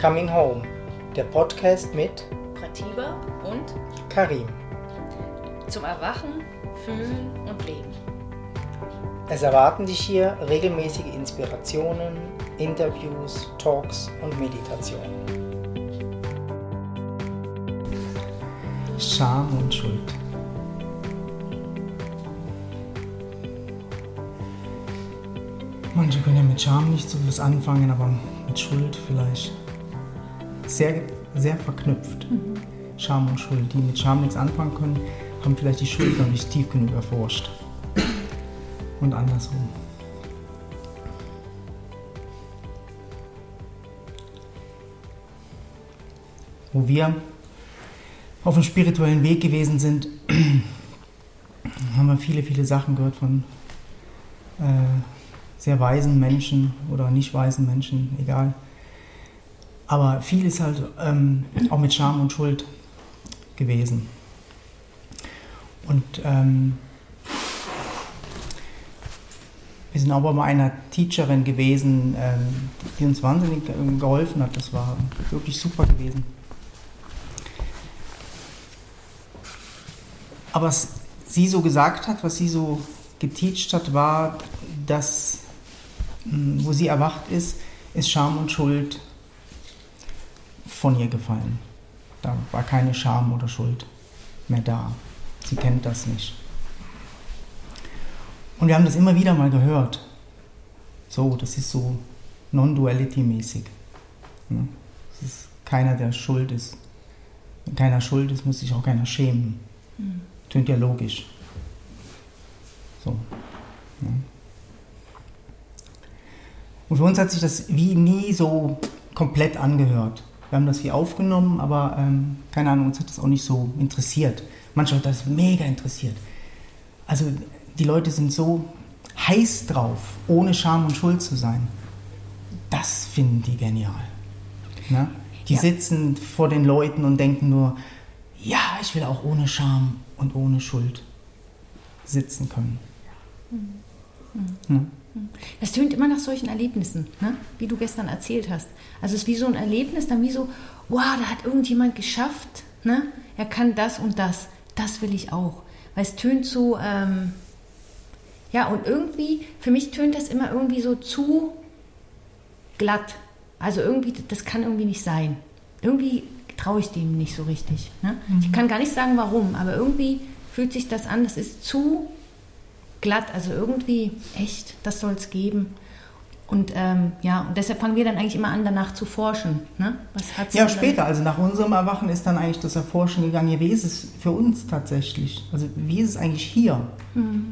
Coming Home, der Podcast mit Pratiba und Karim. zum Erwachen, Fühlen und Leben. Es erwarten dich hier regelmäßige Inspirationen, Interviews, Talks und Meditationen. Scham und Schuld. Manche können ja mit Scham nicht so was anfangen, aber mit Schuld vielleicht. Sehr, sehr verknüpft. Scham und Schuld. Die mit Scham nichts anfangen können, haben vielleicht die Schuld noch nicht tief genug erforscht. Und andersrum. Wo wir auf dem spirituellen Weg gewesen sind, haben wir viele, viele Sachen gehört von äh, sehr weisen Menschen oder nicht weisen Menschen, egal. Aber viel ist halt ähm, auch mit Scham und Schuld gewesen. Und ähm, wir sind auch bei einer Teacherin gewesen, ähm, die uns wahnsinnig ähm, geholfen hat. Das war wirklich super gewesen. Aber was sie so gesagt hat, was sie so geteacht hat, war, dass, mh, wo sie erwacht ist, ist Scham und Schuld von ihr gefallen. Da war keine Scham oder Schuld mehr da. Sie kennt das nicht. Und wir haben das immer wieder mal gehört. So, das ist so Non-Duality-mäßig. Es ist keiner, der schuld ist. Wenn keiner schuld ist, muss sich auch keiner schämen. Tönt ja logisch. So. Und für uns hat sich das wie nie so komplett angehört. Wir haben das wie aufgenommen, aber ähm, keine Ahnung, uns hat das auch nicht so interessiert. Manche hat das mega interessiert. Also die Leute sind so heiß drauf, ohne Scham und Schuld zu sein. Das finden die genial. Ne? Die Ja. sitzen vor den Leuten und denken nur, ja, ich will auch ohne Scham und ohne Schuld sitzen können. Ne? Das tönt immer nach solchen Erlebnissen, ne? wie du gestern erzählt hast. Also es ist wie so ein Erlebnis, dann wie so, wow, da hat irgendjemand geschafft, ne? er kann das und das, das will ich auch. Weil es tönt so, ähm, ja, und irgendwie, für mich tönt das immer irgendwie so zu glatt. Also irgendwie, das kann irgendwie nicht sein. Irgendwie traue ich dem nicht so richtig. Ne? Ich kann gar nicht sagen, warum, aber irgendwie fühlt sich das an, das ist zu glatt, also irgendwie echt, das soll es geben. Und ähm, ja, und deshalb fangen wir dann eigentlich immer an, danach zu forschen. Ne? Was hat's Ja, später, also nach unserem Erwachen ist dann eigentlich das Erforschen gegangen, ja, wie ist es für uns tatsächlich? Also wie ist es eigentlich hier?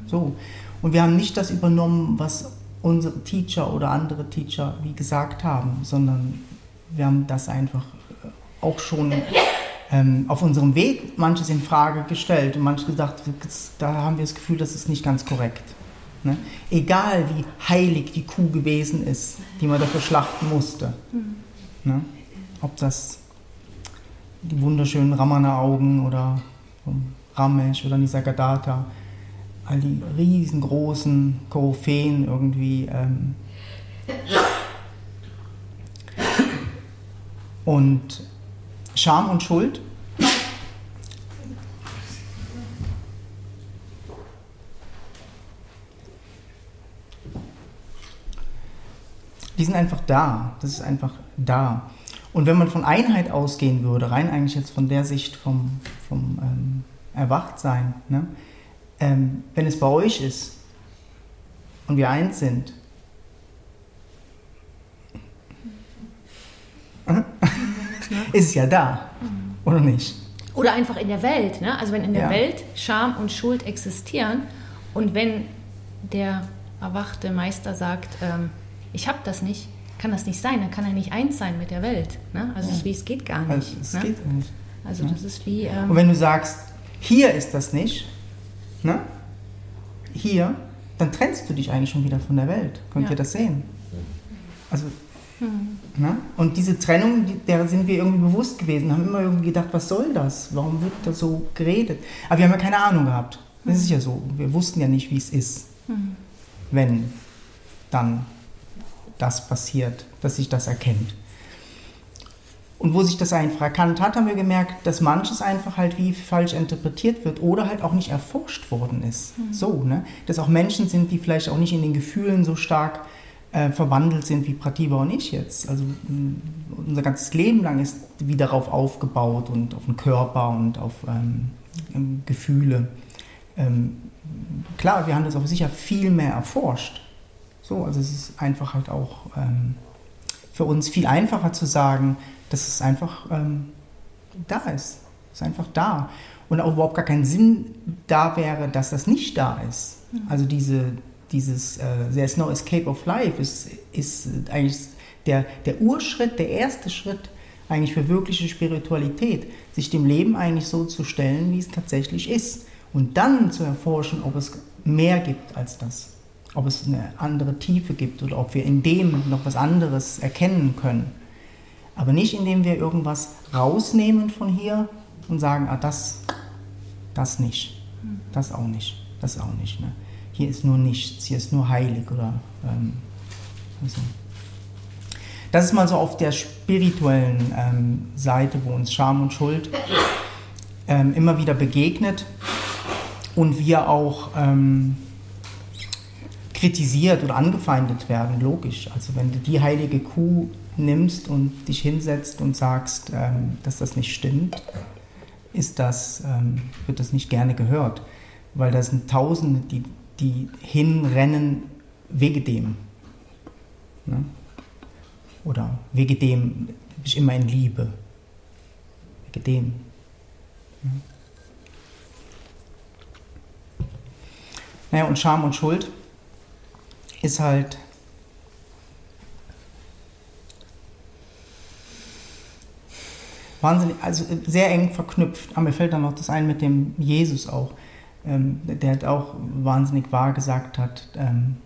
So. Und wir haben nicht das übernommen, was unsere Teacher oder andere Teacher wie gesagt haben, sondern wir haben das einfach äh, auch schon ähm, auf unserem Weg manches in Frage gestellt und manches gesagt, da haben wir das Gefühl, das ist nicht ganz korrekt. Ne? Egal wie heilig die Kuh gewesen ist, die man dafür schlachten musste. Ne? Ob das die wunderschönen Ramana-Augen oder Ramesh oder Nisargadatta, all die riesengroßen Koryphäen irgendwie. Ähm und Scham und Schuld. Die sind einfach da. Das ist einfach da. Und wenn man von Einheit ausgehen würde, rein eigentlich jetzt von der Sicht vom, vom ähm, Erwachtsein, ne? ähm, wenn es bei euch ist und wir eins sind, ist es ja da, oder nicht? Oder einfach in der Welt. Ne? Also wenn in der Ja. Welt Scham und Schuld existieren und wenn der erwachte Meister sagt, ähm, ich habe das nicht, kann das nicht sein, dann kann er nicht eins sein mit der Welt. Ne? Also es ist wie, es geht gar nicht. Also, es ne? geht ja nicht. also das ist wie, ähm, Und wenn du sagst, hier ist das nicht, ne? hier, dann trennst du dich eigentlich schon wieder von der Welt. Könnt Ja. ihr das sehen? Also, ne? Und diese Trennung, der sind wir irgendwie bewusst gewesen, haben immer irgendwie gedacht, was soll das? Warum wird da so geredet? Aber wir haben ja keine Ahnung gehabt. Das ist ja so. Wir wussten ja nicht, wie es ist, wenn dann das passiert, dass sich das erkennt. Und wo sich das einfach erkannt hat, haben wir gemerkt, dass manches einfach halt wie falsch interpretiert wird oder halt auch nicht erforscht worden ist. Mhm. So, ne? Dass auch Menschen sind, die vielleicht auch nicht in den Gefühlen so stark äh, verwandelt sind wie Prativa und ich jetzt. Also unser ganzes Leben lang ist wie darauf aufgebaut und auf den Körper und auf ähm, ähm, Gefühle. Ähm, klar, wir haben das auch sicher viel mehr erforscht. So, also es ist einfach halt auch ähm, für uns viel einfacher zu sagen, dass es einfach ähm, da ist. Es ist einfach da. Und auch überhaupt gar kein Sinn da wäre, dass das nicht da ist. Mhm. Also diese, dieses uh, There's no escape of life ist, ist eigentlich der, der Urschritt, der erste Schritt eigentlich für wirkliche Spiritualität, sich dem Leben eigentlich so zu stellen, wie es tatsächlich ist. Und dann zu erforschen, ob es mehr gibt als das. Ob es eine andere Tiefe gibt oder ob wir in dem noch was anderes erkennen können. Aber nicht, indem wir irgendwas rausnehmen von hier und sagen, ah, das, das nicht, das auch nicht, das auch nicht. Ne? Hier ist nur nichts, hier ist nur heilig oder ähm, also. Das ist mal so auf der spirituellen ähm, Seite, wo uns Scham und Schuld ähm, immer wieder begegnet und wir auch ähm, kritisiert oder angefeindet werden, logisch. Also wenn du die heilige Kuh nimmst und dich hinsetzt und sagst, ähm, dass das nicht stimmt, ist das, ähm, wird das nicht gerne gehört. Weil da sind Tausende, die, die hinrennen wegen dem. Ne? Oder wegen dem ich immer in Liebe. Wegen dem. Ne? Naja, und Scham und Schuld ist halt wahnsinnig, also sehr eng verknüpft. Aber mir fällt dann noch das ein mit dem Jesus auch, ähm, der hat auch wahnsinnig wahr gesagt hat. Ähm,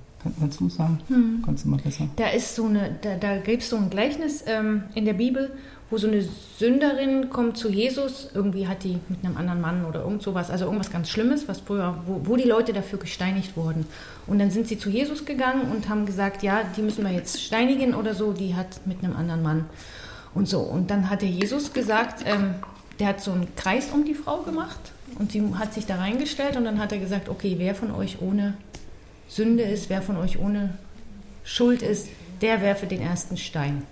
kannst du sagen? Hm. Kannst du mal besser? Da ist so eine, da, da gibt es so ein Gleichnis ähm, in der Bibel, wo so eine Sünderin kommt zu Jesus, irgendwie hat die mit einem anderen Mann oder irgend sowas, also irgendwas ganz Schlimmes, was früher, wo, wo die Leute dafür gesteinigt wurden. Und dann sind sie zu Jesus gegangen und haben gesagt, ja, die müssen wir jetzt steinigen oder so, die hat mit einem anderen Mann. Und so, und dann hat der Jesus gesagt, ähm, der hat so einen Kreis um die Frau gemacht und sie hat sich da reingestellt und dann hat er gesagt, okay, wer von euch ohne Sünde ist, wer von euch ohne Schuld ist, der werfe den ersten Stein.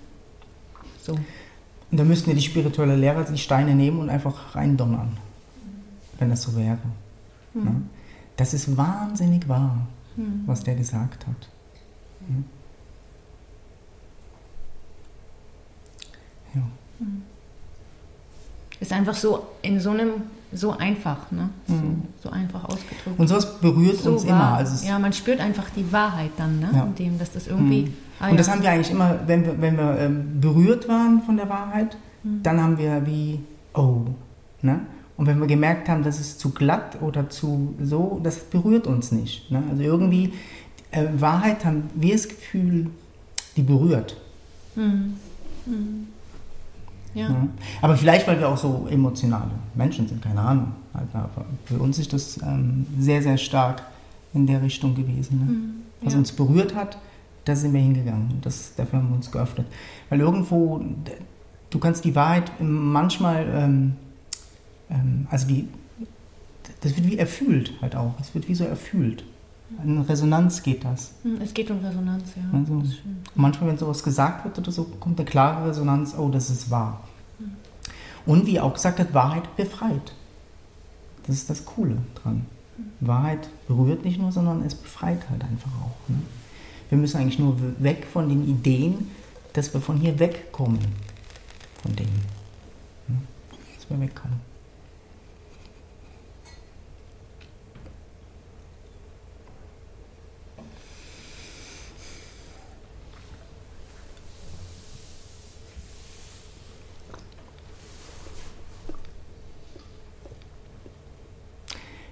So. Und da müssten ja die spirituelle Lehrer die Steine nehmen und einfach reindonnern, wenn das so wäre. Hm. Das ist wahnsinnig wahr, hm. was der gesagt hat. Hm. Ja. Ist einfach so in so einem so einfach, ne? So, mhm. so einfach ausgedrückt. Und sowas berührt so uns wahr. immer. Also ja, man spürt einfach die Wahrheit dann, ne? Ja. In dem, dass das irgendwie. Mhm. Ah, und das ja. haben wir eigentlich immer, wenn wir, wenn wir ähm, berührt waren von der Wahrheit, mhm. dann haben wir wie, oh, ne? Und wenn wir gemerkt haben, das ist zu glatt oder zu so, das berührt uns nicht. Ne? Also irgendwie, äh, Wahrheit haben wir das Gefühl, die berührt. Mhm. Ja. ja. Aber vielleicht, weil wir auch so emotionale Menschen sind, keine Ahnung. Aber für uns ist das ähm, sehr, sehr stark in der Richtung gewesen. Ne? Mhm. Was ja. uns berührt hat, da sind wir hingegangen. Das, dafür haben wir uns geöffnet. Weil irgendwo, du kannst die Wahrheit manchmal, ähm, ähm, also die, das wird wie erfüllt halt auch. Es wird wie so erfüllt. In Resonanz geht das. Hm, es geht um Resonanz, ja. Also, manchmal, wenn sowas gesagt wird oder so, kommt eine klare Resonanz, oh, das ist wahr. Hm. Und wie auch gesagt hat, Wahrheit befreit. Das ist das Coole dran. Hm. Wahrheit berührt nicht nur, sondern es befreit halt einfach auch. Ne? Wir müssen eigentlich nur weg von den Ideen, dass wir von hier wegkommen. Von denen. Ne? Dass wir wegkommen.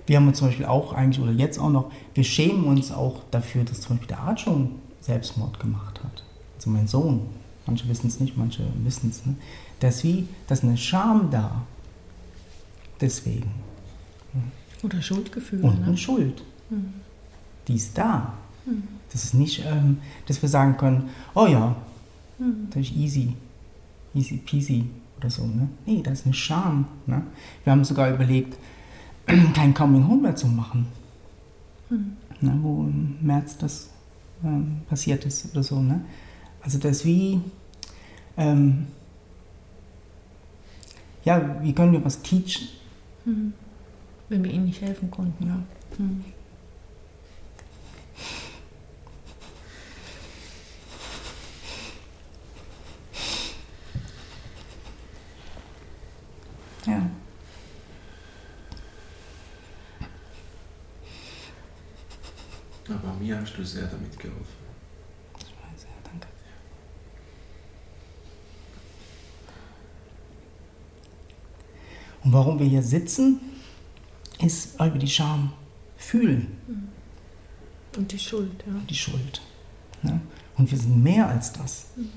Wir haben uns zum Beispiel auch eigentlich, oder jetzt auch noch, wir schämen uns auch dafür, dass zum Beispiel der Art schon Selbstmord gemacht hat. Also mein Sohn, manche wissen es nicht, manche wissen es. Ne? Da ist wie, da ist eine Scham da. Deswegen. Oder Schuldgefühle. Und ne? eine Schuld. Hm. Die ist da. Hm. Das ist nicht, ähm, dass wir sagen können, oh ja, hm. das ist easy, easy peasy oder so. Ne? Nee, das ist eine Scham. Ne? Wir haben sogar überlegt, kein Coming Home mehr zu machen. Mhm. Ne, wo im März das ähm, passiert ist oder so. Ne? Also das ist wie, ähm, ja, wie können wir was teachen? Mhm. Wenn wir ihnen nicht helfen konnten. Ja. Mhm. Ja. Aber mir hast du sehr damit geholfen. Das war sehr, danke. Und warum wir hier sitzen, ist, weil wir die Scham fühlen. Und die Schuld, ja. Die Schuld. Ne? Und wir sind mehr als das. Mhm.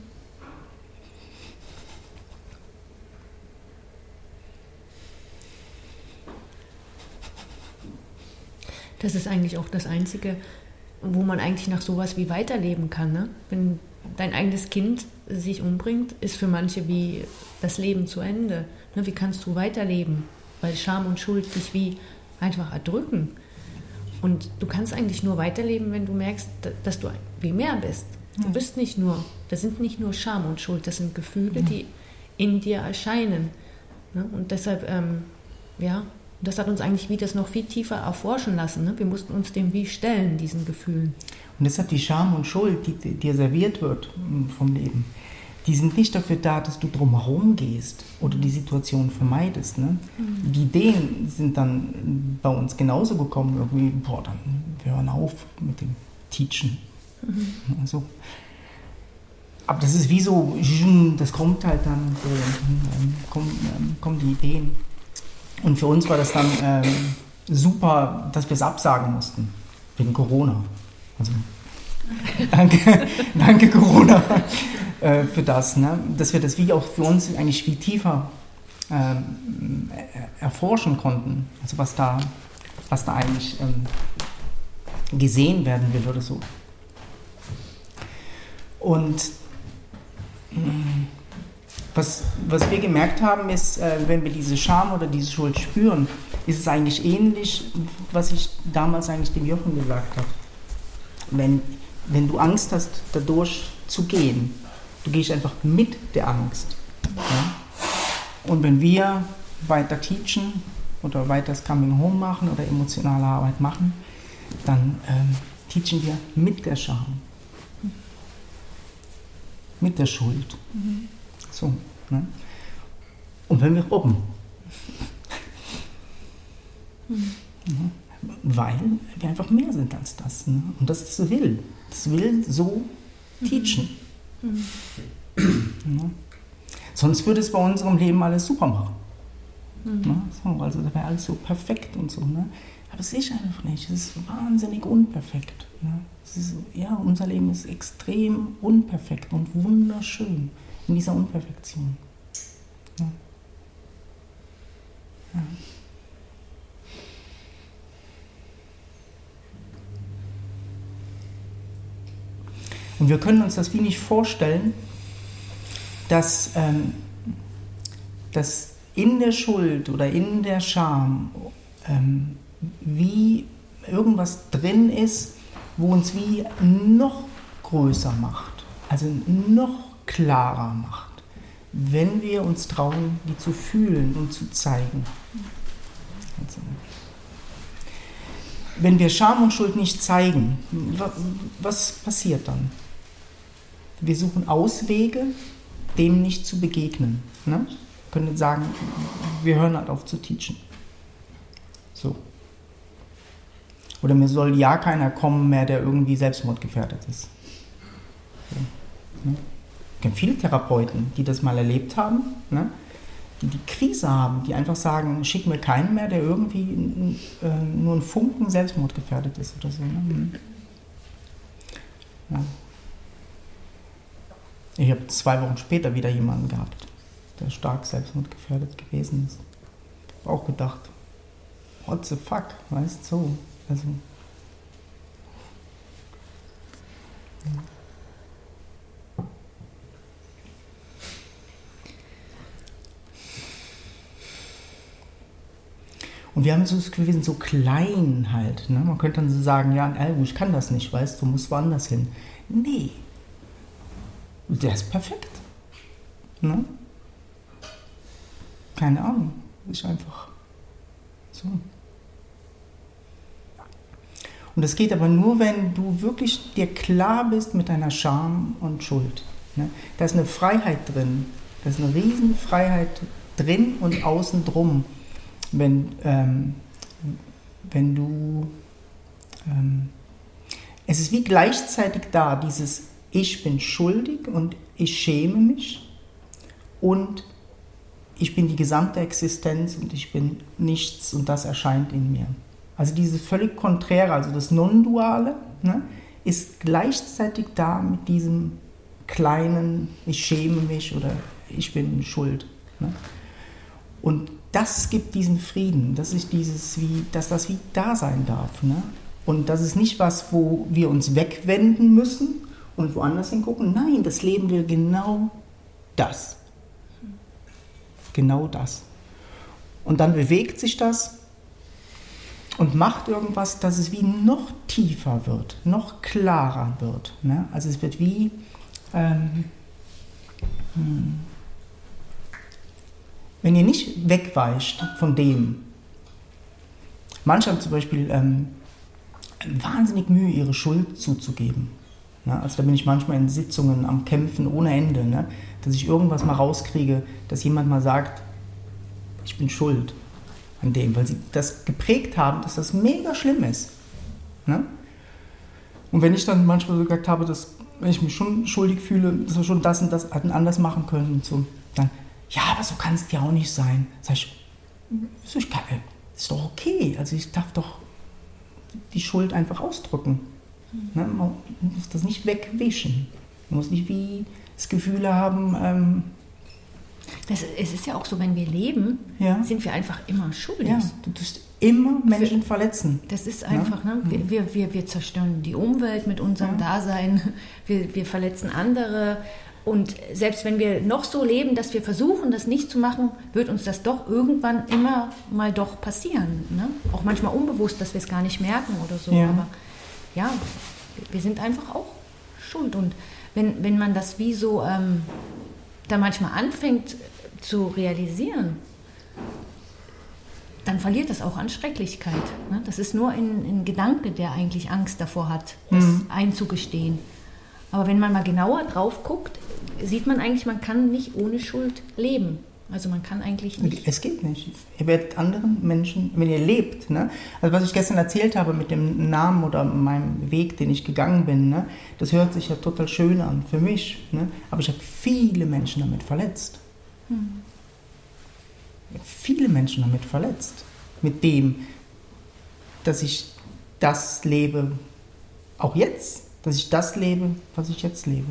Das ist eigentlich auch das Einzige, wo man eigentlich nach sowas wie weiterleben kann. Ne? Wenn dein eigenes Kind sich umbringt, ist für manche wie das Leben zu Ende. Ne? Wie kannst du weiterleben? Weil Scham und Schuld dich wie einfach erdrücken. Und du kannst eigentlich nur weiterleben, wenn du merkst, dass du wie mehr bist. Du bist nicht nur, das sind nicht nur Scham und Schuld, das sind Gefühle, die in dir erscheinen. Ne? Und deshalb, ähm, ja, und das hat uns eigentlich wie das noch viel tiefer erforschen lassen. Ne? Wir mussten uns dem wie stellen, diesen Gefühlen. Und deshalb die Scham und Schuld, die dir serviert wird hm, vom Leben, die sind nicht dafür da, dass du drumherum gehst oder die Situation vermeidest. Ne? Mhm. Die Ideen sind dann bei uns genauso gekommen, irgendwie, boah, dann wir hören auf mit dem Teachen. Mhm. Also, aber das ist wie so, das kommt halt dann, so, dann kommen, kommen die Ideen. Und für uns war das dann ähm, super, dass wir es absagen mussten, wegen Corona. Also, danke, danke Corona äh, für das, ne? dass wir das wie auch für uns eigentlich viel tiefer ähm, erforschen konnten, also was da, was da eigentlich ähm, gesehen werden will oder so. Und mm, was, was wir gemerkt haben, ist, äh, wenn wir diese Scham oder diese Schuld spüren, ist es eigentlich ähnlich, was ich damals eigentlich dem Jochen gesagt habe. Wenn, wenn du Angst hast, dadurch zu gehen, du gehst einfach mit der Angst. Ja? Und wenn wir weiter teachen oder weiter das Coming Home machen oder emotionale Arbeit machen, dann ähm, teachen wir mit der Scham, mit der Schuld. Mhm. So, ne? Und wenn wir robben. Mhm. Weil wir einfach mehr sind als das. Ne? Und das ist will. Das will so teachen. Mhm. Ne? Sonst würde es bei unserem Leben alles super machen. Mhm. Ne? So, also da wäre alles so perfekt und so. Ne? Aber es ist einfach nicht. Es ist wahnsinnig unperfekt. Ne? Ist, ja, unser Leben ist extrem unperfekt und wunderschön in dieser Unperfektion. Ja. Ja. Und wir können uns das wie nicht vorstellen, dass, ähm, dass in der Schuld oder in der Scham ähm, wie irgendwas drin ist, wo uns wie noch größer macht, also noch klarer macht, wenn wir uns trauen, die zu fühlen und zu zeigen. Wenn wir Scham und Schuld nicht zeigen, was passiert dann? Wir suchen Auswege, dem nicht zu begegnen. Ne? Wir können sagen, wir hören halt auf zu teachen. So. Oder mir soll ja keiner kommen mehr, der irgendwie selbstmordgefährdet ist. So. Ne? Kenne viele Therapeuten, die das mal erlebt haben, ne? die die Krise haben, die einfach sagen, schick mir keinen mehr, der irgendwie äh, nur ein Funken selbstmordgefährdet ist oder so. Ne? Mhm. Ja. Ich habe zwei Wochen später wieder jemanden gehabt, der stark selbstmordgefährdet gewesen ist. Ich habe auch gedacht, what the fuck, weißt du, so. Also, ja. Und wir haben so das Gefühl, so klein halt. Ne? Man könnte dann so sagen, ja, ich kann das nicht, weißt du, musst woanders hin. Nee. Der ist perfekt. Ne? Keine Ahnung. Ist einfach so. Und das geht aber nur, wenn du wirklich dir klar bist mit deiner Scham und Schuld. Ne? Da ist eine Freiheit drin. Da ist eine Riesenfreiheit drin und außen drum. Wenn, ähm, wenn du. Ähm, es ist wie gleichzeitig da, dieses Ich bin schuldig und ich schäme mich und ich bin die gesamte Existenz und ich bin nichts und das erscheint in mir. Also dieses völlig Konträre, also das Non-Duale, ne, ist gleichzeitig da mit diesem kleinen, ich schäme mich oder ich bin schuld. Ne? Und das gibt diesen Frieden, das ist dieses, wie, dass das wie da sein darf. Ne? Und das ist nicht was, wo wir uns wegwenden müssen und woanders hingucken. Nein, das Leben will genau das. Genau das. Und dann bewegt sich das und macht irgendwas, dass es wie noch tiefer wird, noch klarer wird. Ne? Also es wird wie, ähm, hm, wenn ihr nicht wegweicht von dem, manche haben zum Beispiel ähm, wahnsinnig Mühe, ihre Schuld zuzugeben. Ne? Also da bin ich manchmal in Sitzungen am Kämpfen ohne Ende, ne? dass ich irgendwas mal rauskriege, dass jemand mal sagt, ich bin schuld an dem, weil sie das geprägt haben, dass das mega schlimm ist. Ne? Und wenn ich dann manchmal so gesagt habe, dass wenn ich mich schon schuldig fühle, dass wir schon das und das hätten anders machen können und so, dann, ja, aber so kann es ja auch nicht sein. Sag ich, ist, ist doch okay. Also ich darf doch die Schuld einfach ausdrücken. Ne? Man muss das nicht wegwischen. Man muss nicht wie das Gefühl haben, ähm, das, es ist ja auch so, wenn wir leben, ja. sind wir einfach immer schuldig. Ja, du tust immer Menschen verletzen. Das ist einfach, ja? ne? Mhm. wir, wir, wir zerstören die Umwelt mit unserem. Dasein, wir, wir verletzen andere. Und selbst wenn wir noch so leben, dass wir versuchen, das nicht zu machen, wird uns das doch irgendwann immer mal doch passieren. Ne? Auch manchmal unbewusst, dass wir es gar nicht merken oder so. Ja. Aber ja, wir sind einfach auch schuld. Und wenn, wenn man das wie so ähm, da manchmal anfängt zu realisieren, dann verliert das auch an Schrecklichkeit. Ne? Das ist nur ein, ein, Gedanke, der eigentlich Angst davor hat, das mhm. einzugestehen. Aber wenn man mal genauer drauf guckt, sieht man eigentlich, man kann nicht ohne Schuld leben. Also man kann eigentlich nicht. Es geht nicht. Ihr werdet anderen Menschen, wenn ihr lebt, ne? also was ich gestern erzählt habe mit dem Namen oder meinem Weg, den ich gegangen bin, ne? das hört sich ja total schön an für mich. Ne? Aber ich habe viele Menschen damit verletzt. Hm. Viele Menschen damit verletzt. Mit dem, dass ich das lebe, auch jetzt, dass ich das lebe, was ich jetzt lebe.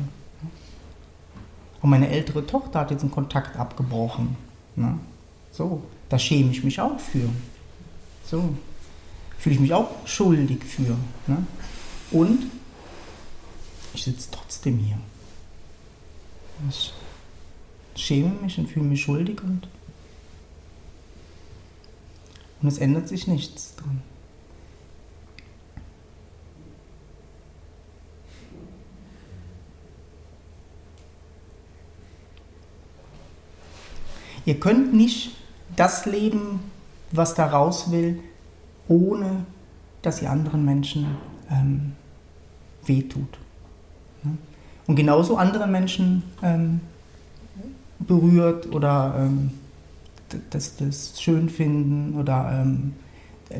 Und meine ältere Tochter hat jetzt einen Kontakt abgebrochen. Ne? So, da schäme ich mich auch für. So, fühle ich mich auch schuldig für. Ne? Und ich sitze trotzdem hier. Ich schäme mich und fühle mich schuldig und, und es ändert sich nichts dran. Ihr könnt nicht das leben, was da raus will, ohne dass ihr anderen Menschen ähm, wehtut. Und genauso andere Menschen ähm, berührt oder ähm, das, das schön finden oder ähm,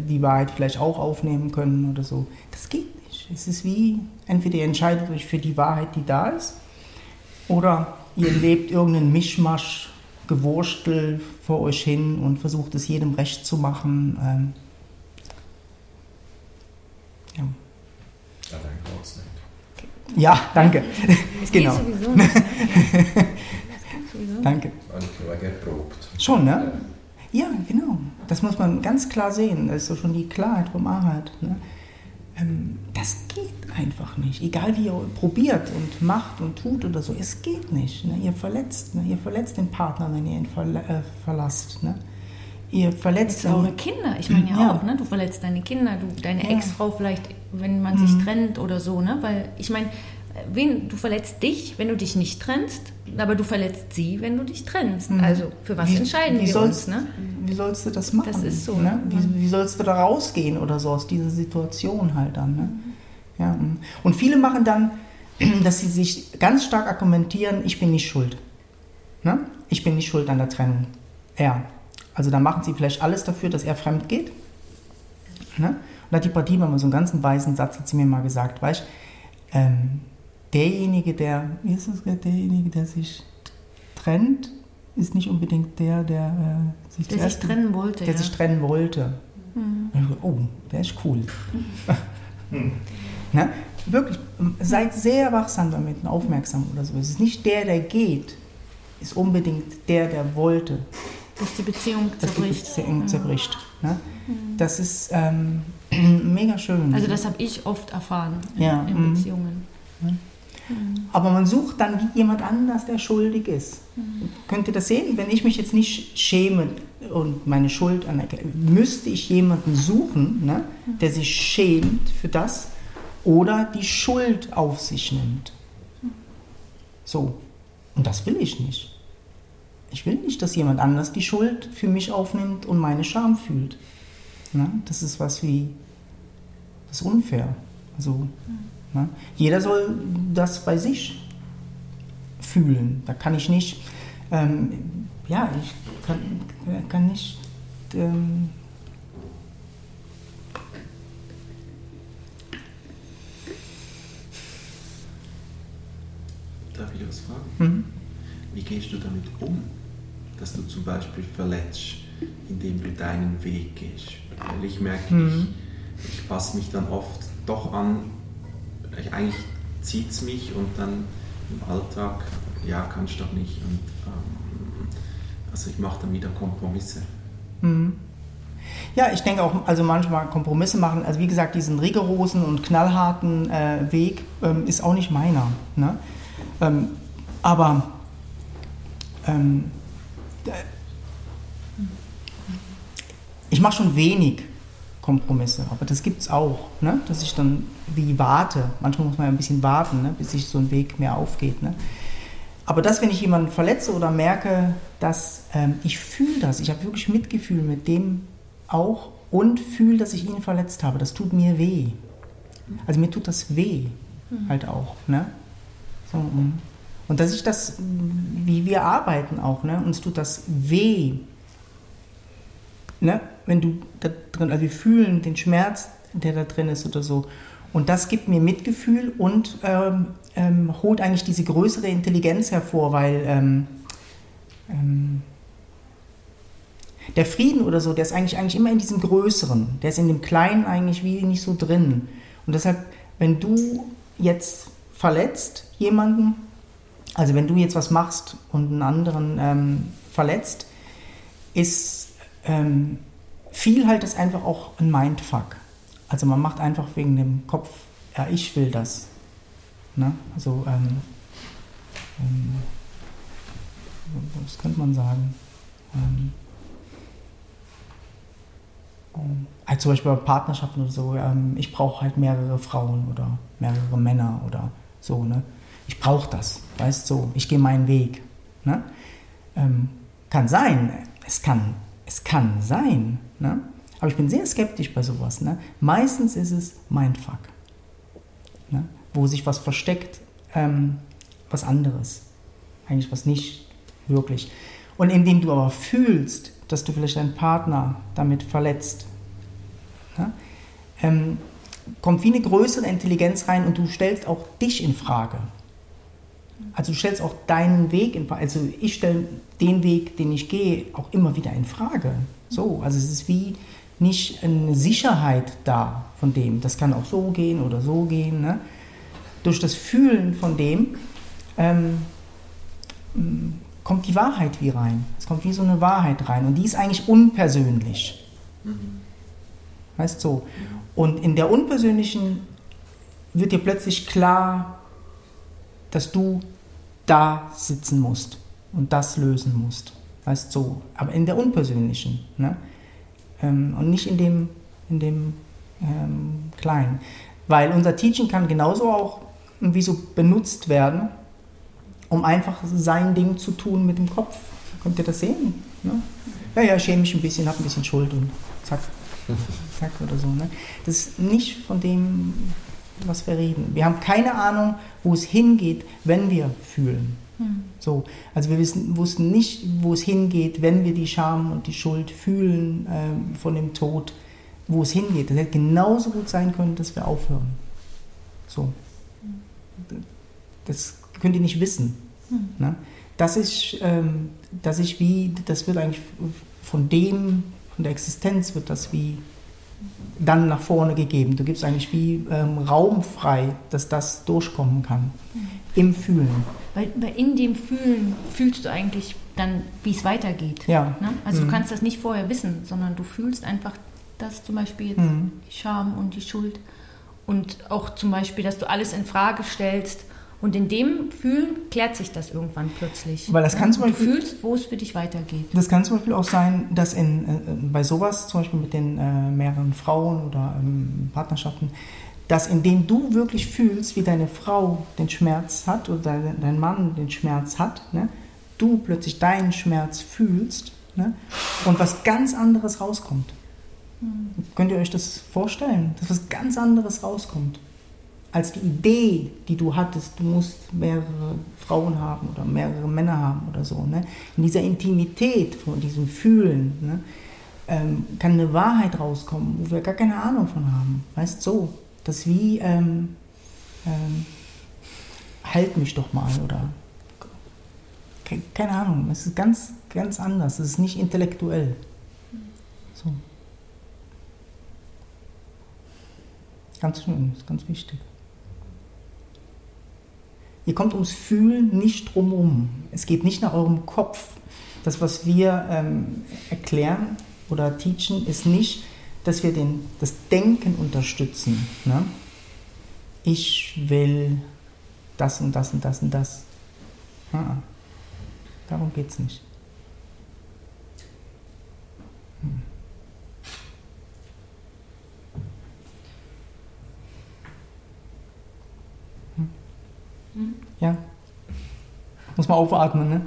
die Wahrheit vielleicht auch aufnehmen können oder so. Das geht nicht. Es ist wie, entweder ihr entscheidet euch für die Wahrheit, die da ist, oder ihr lebt irgendeinen Mischmasch Gewurstel vor euch hin und versucht es jedem recht zu machen. Ähm, ja. Ja, danke. Das genau. Sowieso nicht. danke. geprobt. Schon, ne? Ja, genau. Das muss man ganz klar sehen. Das ist so schon die Klarheit vom Arbeit. Ne? Ähm, das geht einfach nicht. Egal wie ihr probiert und macht und tut oder so, es geht nicht. Ne? Ihr verletzt, ne? ihr verletzt den Partner, wenn ihr ihn verla äh, verlasst. Ne? ihr verletzt Jetzt eure Kinder, ich meine ja, Ja. auch, ne? Du verletzt deine Kinder, du, deine Ja. Ex-Frau vielleicht, wenn man sich trennt oder so, ne? Weil ich meine, wen, du verletzt dich, wenn du dich nicht trennst, aber du verletzt sie, wenn du dich trennst. Also für was Wie- entscheiden wie wir sollst, uns, ne? Wie sollst du das machen? Das ist so, Ne? Wie, wie sollst du da rausgehen oder so aus dieser Situation halt dann? Ne? Ja. mm. Und viele machen dann, dass sie sich ganz stark argumentieren, ich bin nicht schuld. Ne? Ich bin nicht schuld an der Trennung. Er. Also dann machen sie vielleicht alles dafür, dass er fremd geht. Ne? Und da hat die Partie mal so einen ganzen weisen Satz, hat sie mir mal gesagt, weißt ähm, derjenige, der, wie ist es, derjenige, der sich trennt, ist nicht unbedingt der, der äh, sich Der sich trennen wollte, Der ja. sich trennen wollte. So, Oh, der ist cool. ne? Wirklich, seid sehr wachsam damit und aufmerksam oder so. Es ist nicht der, der geht, ist unbedingt der, der wollte, Dass die Beziehung dass die zerbricht. Beziehung zerbricht. Ne? Das ist ähm, mega schön. Also das habe ich oft erfahren in, Ja, in mhm. Aber man sucht dann wie jemand anders, der schuldig ist. Könnt ihr das sehen? Wenn ich mich jetzt nicht schäme und meine Schuld anerkenne, müsste ich jemanden suchen, ne, der sich schämt für das oder die Schuld auf sich nimmt. So. Und das will ich nicht. Ich will nicht, dass jemand anders die Schuld für mich aufnimmt und meine Scham fühlt. Ne? Das ist was wie, das ist unfair. Also, ne? Jeder soll das bei sich fühlen. Da kann ich nicht, ähm, ja, ich kann, kann nicht, ähm, Darf ich was fragen? hm? Wie gehst du damit um, dass du zum Beispiel verletzt, indem du deinen Weg gehst? Weil ich merke, Mhm. ich, ich passe mich dann oft doch an, eigentlich zieht es mich und dann im Alltag, ja, kannst du doch nicht. Und, ähm, also ich mache dann wieder Kompromisse. Mhm. Ja, ich denke auch, also manchmal Kompromisse machen, also wie gesagt, diesen rigorosen und knallharten äh, Weg ähm, ist auch nicht meiner. Ne? Ähm, aber ähm, äh, ich mache schon wenig Kompromisse, aber das gibt es auch, ne? dass ich dann wie warte. Manchmal muss man ja ein bisschen warten, ne? bis sich so ein Weg mehr aufgeht. Ne? Aber das, wenn ich jemanden verletze oder merke, dass ähm, ich fühle das, ich habe wirklich Mitgefühl mit dem auch und fühle, dass ich ihn verletzt habe, das tut mir weh. Also mir tut das weh halt auch. Ne? So, mm. und dass ich das, wie wir arbeiten auch, ne? uns tut das weh. Ne? Wenn du da drin, also wir fühlen den Schmerz, der da drin ist oder so. Und das gibt mir Mitgefühl und ähm, ähm, holt eigentlich diese größere Intelligenz hervor, weil ähm, ähm, der Frieden oder so, der ist eigentlich, eigentlich immer in diesem Größeren. Der ist in dem Kleinen eigentlich wie nicht so drin. Und deshalb, wenn du jetzt verletzt jemanden, also wenn du jetzt was machst und einen anderen ähm, verletzt, ist ähm, viel halt ist einfach auch ein Mindfuck. Also man macht einfach wegen dem Kopf, ja, ich will das. Ne? Also, ähm, ähm, was könnte man sagen? Ähm, ähm, halt zum Beispiel bei Partnerschaften oder so, ähm, ich brauche halt mehrere Frauen oder mehrere Männer oder so, ne? Ich brauche das, weißt du, so, ich gehe meinen Weg. Ne? Ähm, kann sein, es kann, es kann sein, ne? aber ich bin sehr skeptisch bei sowas. Ne? Meistens ist es Mindfuck, ne? wo sich was versteckt, ähm, was anderes, eigentlich was nicht wirklich. Und indem du aber fühlst, dass du vielleicht deinen Partner damit verletzt, ne? ähm, kommt wie eine größere Intelligenz rein und du stellst auch dich in Frage. Also du stellst auch deinen Weg in Frage. Also ich stelle den Weg, den ich gehe, auch immer wieder in Frage. So, also es ist wie nicht eine Sicherheit da von dem. Das kann auch so gehen oder so gehen. Ne? Durch das Fühlen von dem ähm, kommt die Wahrheit wie rein. Es kommt wie so eine Wahrheit rein und die ist eigentlich unpersönlich. Weißt? So. Und in der unpersönlichen wird dir plötzlich klar, dass du da sitzen musst und das lösen musst. Weißt so, aber in der unpersönlichen. Ne? Ähm, und nicht in dem, in dem ähm, Kleinen. Weil unser Teaching kann genauso auch wie so benutzt werden, um einfach sein Ding zu tun mit dem Kopf. Könnt ihr das sehen? Ne? Ja, schäme mich ein bisschen, habe ein bisschen Schuld und zack, zack oder so. Ne? Das ist nicht von dem, was wir reden. Wir haben keine Ahnung, wo es hingeht, wenn wir fühlen. Hm. So, also wir wissen, wussten nicht, wo es hingeht, wenn wir die Scham und die Schuld fühlen äh, von dem Tod, wo es hingeht. Das hätte genauso gut sein können, dass wir aufhören. So. Das könnt ihr nicht wissen. Hm. Ne? Das ist, ähm, das ist wie, das wird eigentlich von dem, von der Existenz wird das wie dann nach vorne gegeben. Du gibst eigentlich wie ähm, Raum frei, dass das durchkommen kann. Mhm. Im Fühlen. Weil, weil, in dem Fühlen fühlst du eigentlich dann, wie es weitergeht. Ja. Ne? Also mhm. du kannst das nicht vorher wissen, sondern du fühlst einfach, dass zum Beispiel jetzt mhm. die Scham und die Schuld und auch zum Beispiel, dass du alles in Frage stellst und in dem Fühlen klärt sich das irgendwann plötzlich. Weil das kann zum Beispiel, du fühlst, wo es für dich weitergeht. Das kann zum Beispiel auch sein, dass in, äh, bei sowas, zum Beispiel mit den äh, mehreren Frauen oder ähm, Partnerschaften, dass indem du wirklich fühlst, wie deine Frau den Schmerz hat oder dein, dein Mann den Schmerz hat, ne, du plötzlich deinen Schmerz fühlst ne, und was ganz anderes rauskommt. Mhm. Könnt ihr euch das vorstellen, dass was ganz anderes rauskommt? Als die Idee, die du hattest, du musst mehrere Frauen haben oder mehrere Männer haben oder so. Ne? In dieser Intimität, von diesem Fühlen, ne? ähm, kann eine Wahrheit rauskommen, wo wir gar keine Ahnung von haben. Weißt du, so, das wie, ähm, ähm, halt mich doch mal oder keine Ahnung, es ist ganz, ganz anders, es ist nicht intellektuell. So. Ganz schön, ist ganz wichtig. Ihr kommt ums Fühlen nicht drumherum. Es geht nicht nach eurem Kopf. Das, was wir ähm, erklären oder teachen, ist nicht, dass wir den, das Denken unterstützen. Ne? Ich will das und das und das und das. Ja, darum geht es nicht. Hm. Ja. Muss man aufatmen, ne?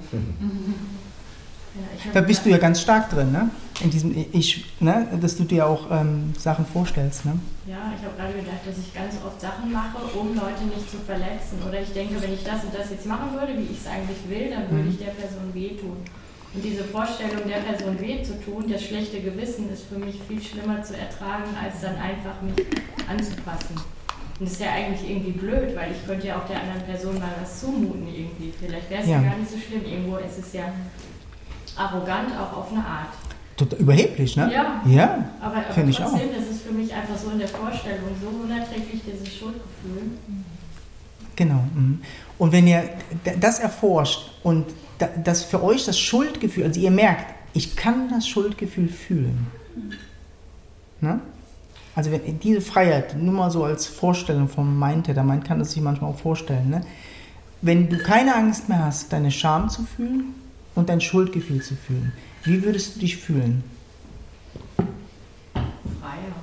Ja, da bist du ja ganz stark drin, ne? In diesem Ich, ne? Dass du dir auch ähm, Sachen vorstellst, ne? Ja, ich habe gerade gedacht, dass ich ganz oft Sachen mache, um Leute nicht zu verletzen. Oder ich denke, wenn ich das und das jetzt machen würde, wie ich es eigentlich will, dann würde mhm. ich der Person wehtun. Und diese Vorstellung, der Person weh zu tun, das schlechte Gewissen ist für mich viel schlimmer zu ertragen, als dann einfach mich anzupassen. Und das ist ja eigentlich irgendwie blöd, weil ich könnte ja auch der anderen Person mal was zumuten irgendwie. Vielleicht wäre es ja. ja. gar nicht so schlimm. Irgendwo ist es ja arrogant auch auf eine Art. Total überheblich, ne? Ja. Ja. Aber, aber trotzdem, ich auch. das ist für mich einfach so in der Vorstellung so unerträglich, dieses Schuldgefühl. Genau. Mhm. Und wenn ihr das erforscht und das für euch das Schuldgefühl, also ihr merkt, ich kann das Schuldgefühl fühlen. Ne? Also wenn diese Freiheit, nur mal so als Vorstellung vom Mindhead, man kann das sich manchmal auch vorstellen, ne? wenn du keine Angst mehr hast, deine Scham zu fühlen und dein Schuldgefühl zu fühlen, wie würdest du dich fühlen? Freier.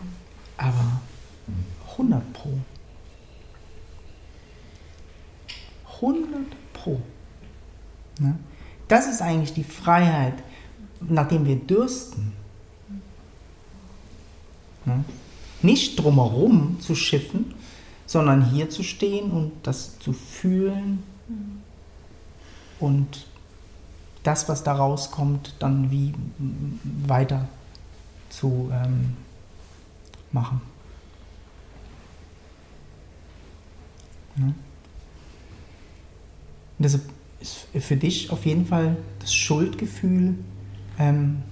Aber 100 pro. 100 pro. Ne? Das ist eigentlich die Freiheit, nachdem wir dürsten. Ne? Nicht drumherum zu schiffen, sondern hier zu stehen und das zu fühlen und das, was da rauskommt, dann wie weiter zu ähm, machen. Ja. Deshalb ist für dich auf jeden Fall das Schuldgefühl, ähm,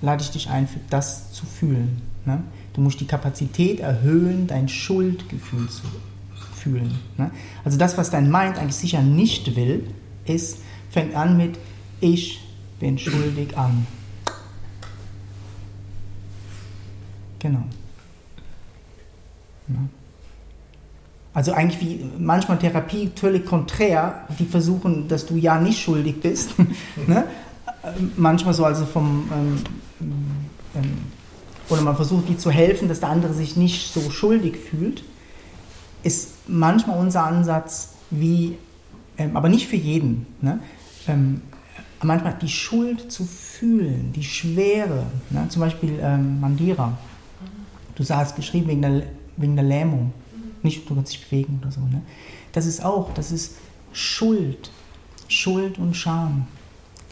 lade ich dich ein, für das zu fühlen. Ne? Du musst die Kapazität erhöhen, dein Schuldgefühl zu fühlen. Ne? Also das, was dein Mind eigentlich sicher nicht will, ist, fängt an mit ich bin schuldig an. Genau. Ja. Also eigentlich wie manchmal Therapie völlig konträr, die versuchen, dass du ja nicht schuldig bist. ne? manchmal so, also vom, ähm, ähm, oder man versucht, wie zu helfen, dass der andere sich nicht so schuldig fühlt, ist manchmal unser Ansatz, wie, ähm, aber nicht für jeden, ne? Ähm, manchmal die Schuld zu fühlen, die Schwere, ne? zum Beispiel ähm, Mandira. Du sagst geschrieben wegen der, wegen der Lähmung, nicht du kannst dich bewegen oder so. Ne? Das ist auch, das ist Schuld, Schuld und Scham,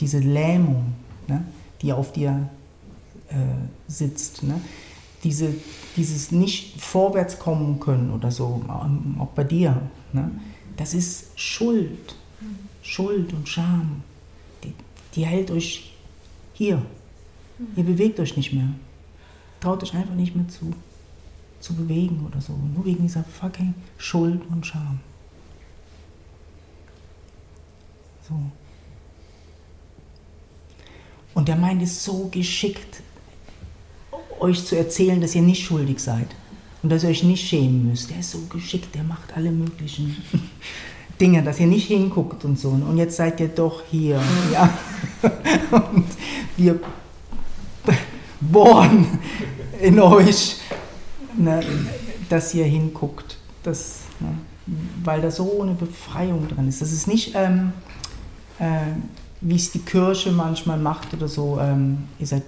diese Lähmung, ne? die auf dir äh, sitzt. Ne? Diese, dieses nicht vorwärts kommen können oder so, ähm, auch bei dir. Ne? Das ist Schuld, Schuld und Scham. Die, die hält euch hier. Ihr bewegt euch nicht mehr. Traut euch einfach nicht mehr zu, zu bewegen oder so. Nur wegen dieser fucking Schuld und Scham. So. Und der meint es so geschickt, euch zu erzählen, dass ihr nicht schuldig seid und dass ihr euch nicht schämen müsst. Der ist so geschickt, der macht alle möglichen Dinge, dass ihr nicht hinguckt und so. Und jetzt seid ihr doch hier. Ja. Und wir bohren in euch, ne, dass ihr hinguckt. Das, ne, weil da so eine Befreiung dran ist. Das ist nicht, ähm, äh, wie es die Kirche manchmal macht oder so, ähm, ihr seid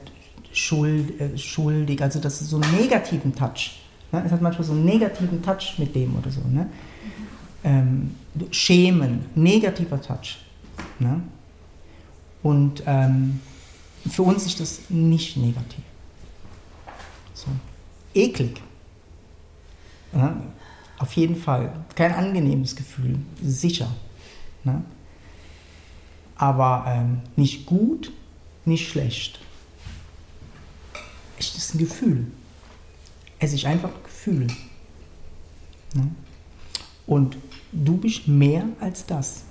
schuld, äh, schuldig, also das ist so einen negativen Touch. Ne? Es hat manchmal so einen negativen Touch mit dem oder so. Ne? Ähm, schämen, negativer Touch. Ne? Und ähm, für uns ist das nicht negativ. So. Eklig. Ja? Auf jeden Fall. Kein angenehmes Gefühl, sicher. Ne? Aber ähm, nicht gut, nicht schlecht es ist ein Gefühl. Es ist einfach ein Gefühl. Ne? Und du bist mehr als das.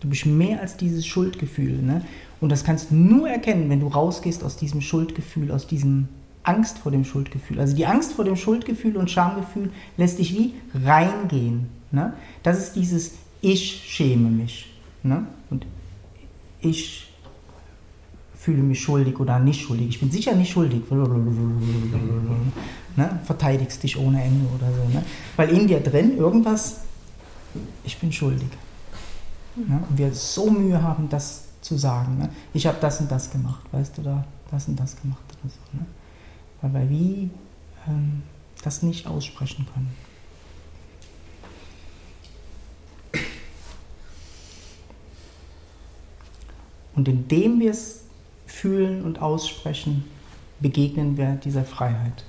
Du bist mehr als dieses Schuldgefühl. Ne? Und das kannst du nur erkennen, wenn du rausgehst aus diesem Schuldgefühl, aus diesem Angst vor dem Schuldgefühl. Also die Angst vor dem Schuldgefühl und Schamgefühl lässt dich wie reingehen. Ne? Das ist dieses Ich schäme mich. Ne? Und ich fühle mich schuldig oder nicht schuldig. Ich bin sicher nicht schuldig. Ne? Verteidigst dich ohne Ende oder so. Ne? Weil in dir drin irgendwas, ich bin schuldig. Ne? Und wir so Mühe haben, das zu sagen. Ne? Ich habe das und das gemacht, weißt du, da das und das gemacht oder so. Ne? Weil wir wie ähm, das nicht aussprechen können. Und indem wir es fühlen und aussprechen, begegnen wir dieser Freiheit.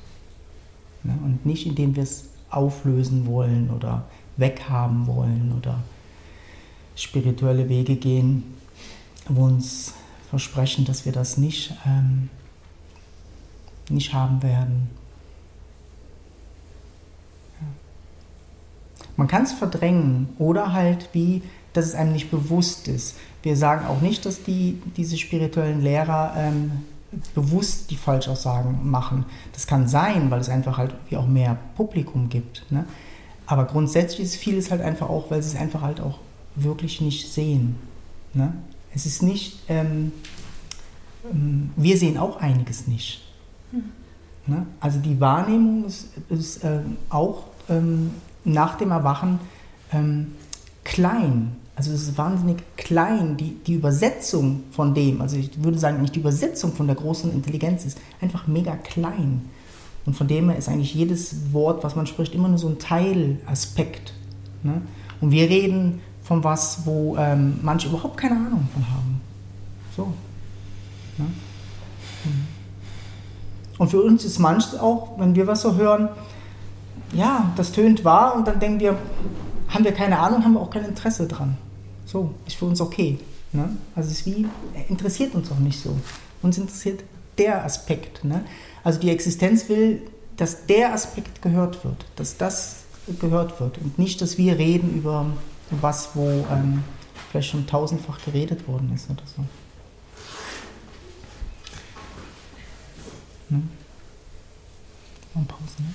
Ja, und nicht indem wir es auflösen wollen oder weghaben wollen oder spirituelle Wege gehen, wo uns versprechen, dass wir das nicht, ähm, nicht haben werden. Man kann es verdrängen oder halt wie, dass es einem nicht bewusst ist. Wir sagen auch nicht, dass die, diese spirituellen Lehrer ähm, bewusst die Falschaussagen machen. Das kann sein, weil es einfach halt wie auch mehr Publikum gibt. Ne? Aber grundsätzlich ist vieles halt einfach auch, weil sie es einfach halt auch wirklich nicht sehen. Ne? Es ist nicht, ähm, ähm, wir sehen auch einiges nicht. Hm. Ne? Also die Wahrnehmung ist, ist ähm, auch ähm, nach dem Erwachen ähm, klein. Also es ist wahnsinnig klein, die, die Übersetzung von dem, also ich würde sagen, nicht die Übersetzung von der großen Intelligenz ist einfach mega klein. Und von dem her ist eigentlich jedes Wort, was man spricht, immer nur so ein Teilaspekt. Ne? Und wir reden von was, wo ähm, manche überhaupt keine Ahnung von haben. So. Ne? Mhm. Und für uns ist manches auch, wenn wir was so hören, ja, das tönt wahr und dann denken wir, haben wir keine Ahnung, haben wir auch kein Interesse dran. So, ist für uns okay. Ne? Also es wie, interessiert uns auch nicht so. Uns interessiert der Aspekt. Ne? Also die Existenz will, dass der Aspekt gehört wird, dass das gehört wird und nicht, dass wir reden über was, wo ähm, vielleicht schon tausendfach geredet worden ist oder so. Ne? Und Pause, ne?